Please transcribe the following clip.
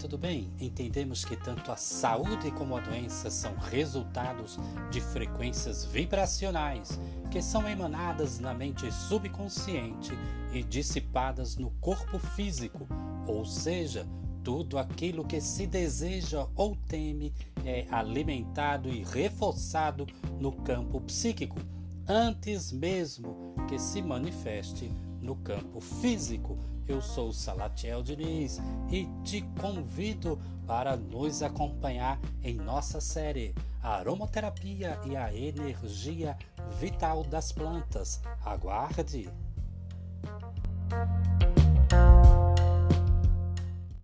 tudo bem? Entendemos que tanto a saúde como a doença são resultados de frequências vibracionais que são emanadas na mente subconsciente e dissipadas no corpo físico, ou seja, tudo aquilo que se deseja ou teme é alimentado e reforçado no campo psíquico, antes mesmo que se manifeste no campo físico. Eu sou Salatiel Diniz e te convido para nos acompanhar em nossa série Aromaterapia e a Energia Vital das Plantas. Aguarde!